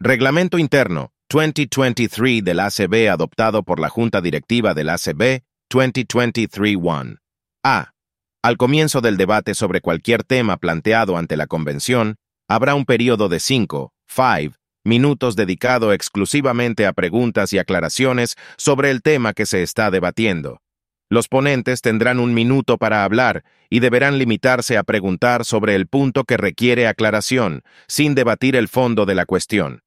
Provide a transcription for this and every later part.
Reglamento Interno 2023 del ACB adoptado por la Junta Directiva del ACB 2023-1. A. Al comienzo del debate sobre cualquier tema planteado ante la Convención, habrá un periodo de 5, 5, minutos dedicado exclusivamente a preguntas y aclaraciones sobre el tema que se está debatiendo. Los ponentes tendrán un minuto para hablar y deberán limitarse a preguntar sobre el punto que requiere aclaración, sin debatir el fondo de la cuestión.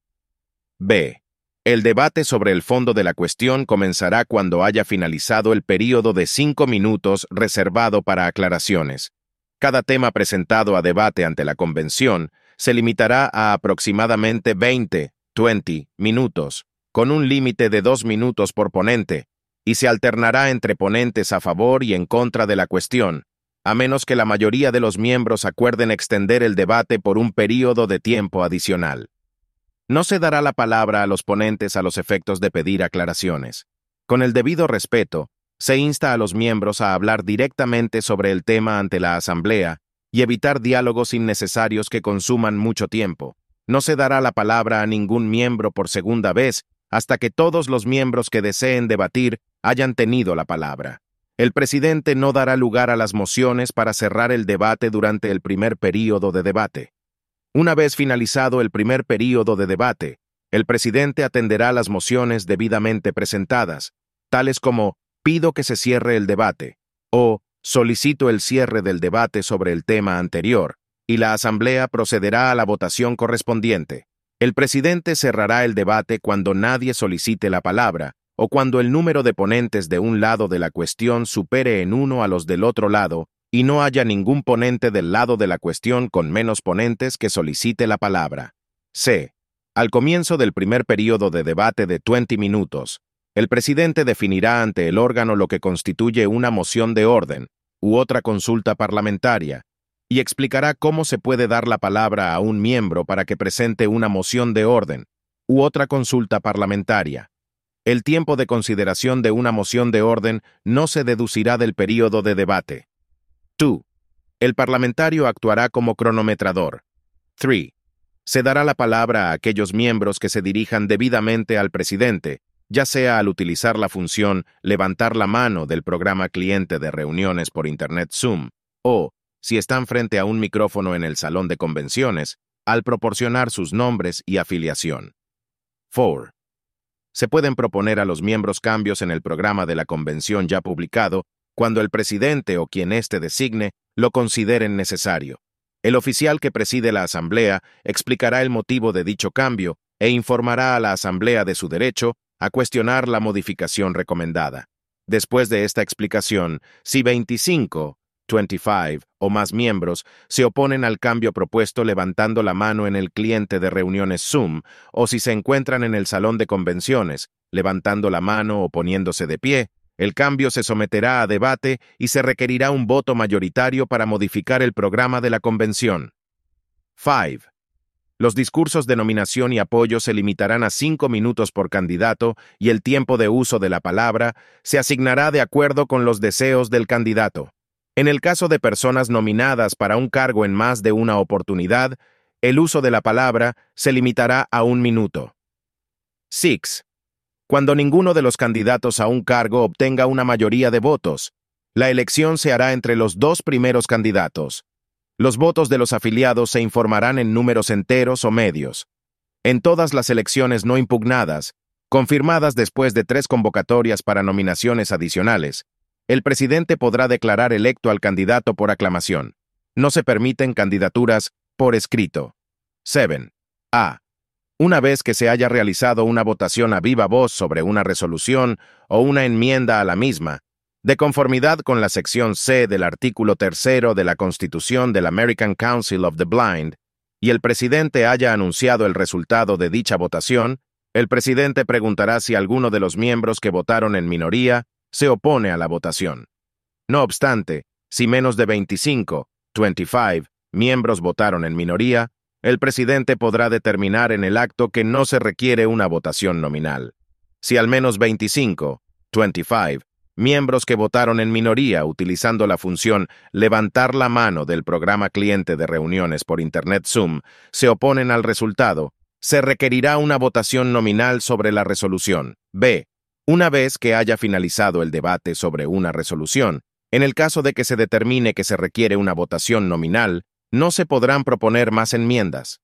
B. El debate sobre el fondo de la cuestión comenzará cuando haya finalizado el período de cinco minutos reservado para aclaraciones. Cada tema presentado a debate ante la convención se limitará a aproximadamente 20, 20 minutos, con un límite de dos minutos por ponente, y se alternará entre ponentes a favor y en contra de la cuestión, a menos que la mayoría de los miembros acuerden extender el debate por un período de tiempo adicional. No se dará la palabra a los ponentes a los efectos de pedir aclaraciones. Con el debido respeto, se insta a los miembros a hablar directamente sobre el tema ante la Asamblea y evitar diálogos innecesarios que consuman mucho tiempo. No se dará la palabra a ningún miembro por segunda vez hasta que todos los miembros que deseen debatir hayan tenido la palabra. El presidente no dará lugar a las mociones para cerrar el debate durante el primer período de debate. Una vez finalizado el primer período de debate, el presidente atenderá las mociones debidamente presentadas, tales como pido que se cierre el debate o solicito el cierre del debate sobre el tema anterior, y la Asamblea procederá a la votación correspondiente. El presidente cerrará el debate cuando nadie solicite la palabra o cuando el número de ponentes de un lado de la cuestión supere en uno a los del otro lado y no haya ningún ponente del lado de la cuestión con menos ponentes que solicite la palabra. C. Al comienzo del primer período de debate de 20 minutos, el presidente definirá ante el órgano lo que constituye una moción de orden u otra consulta parlamentaria y explicará cómo se puede dar la palabra a un miembro para que presente una moción de orden u otra consulta parlamentaria el tiempo de consideración de una moción de orden no se deducirá del período de debate. 2. El parlamentario actuará como cronometrador. 3. Se dará la palabra a aquellos miembros que se dirijan debidamente al presidente, ya sea al utilizar la función levantar la mano del programa cliente de reuniones por Internet Zoom, o, si están frente a un micrófono en el salón de convenciones, al proporcionar sus nombres y afiliación. 4 se pueden proponer a los miembros cambios en el programa de la convención ya publicado cuando el presidente o quien éste designe lo consideren necesario. El oficial que preside la asamblea explicará el motivo de dicho cambio e informará a la asamblea de su derecho a cuestionar la modificación recomendada. Después de esta explicación, si 25 25 o más miembros se oponen al cambio propuesto levantando la mano en el cliente de reuniones Zoom o si se encuentran en el salón de convenciones, levantando la mano o poniéndose de pie, el cambio se someterá a debate y se requerirá un voto mayoritario para modificar el programa de la convención. 5. Los discursos de nominación y apoyo se limitarán a cinco minutos por candidato y el tiempo de uso de la palabra se asignará de acuerdo con los deseos del candidato. En el caso de personas nominadas para un cargo en más de una oportunidad, el uso de la palabra se limitará a un minuto. 6. Cuando ninguno de los candidatos a un cargo obtenga una mayoría de votos, la elección se hará entre los dos primeros candidatos. Los votos de los afiliados se informarán en números enteros o medios. En todas las elecciones no impugnadas, confirmadas después de tres convocatorias para nominaciones adicionales, el presidente podrá declarar electo al candidato por aclamación. No se permiten candidaturas por escrito. 7. A. Una vez que se haya realizado una votación a viva voz sobre una resolución o una enmienda a la misma, de conformidad con la sección C del artículo tercero de la Constitución del American Council of the Blind, y el presidente haya anunciado el resultado de dicha votación, el presidente preguntará si alguno de los miembros que votaron en minoría se opone a la votación. No obstante, si menos de 25, 25, miembros votaron en minoría, el presidente podrá determinar en el acto que no se requiere una votación nominal. Si al menos 25, 25, miembros que votaron en minoría utilizando la función levantar la mano del programa cliente de reuniones por Internet Zoom se oponen al resultado, Se requerirá una votación nominal sobre la resolución. B. Una vez que haya finalizado el debate sobre una resolución, en el caso de que se determine que se requiere una votación nominal, no se podrán proponer más enmiendas.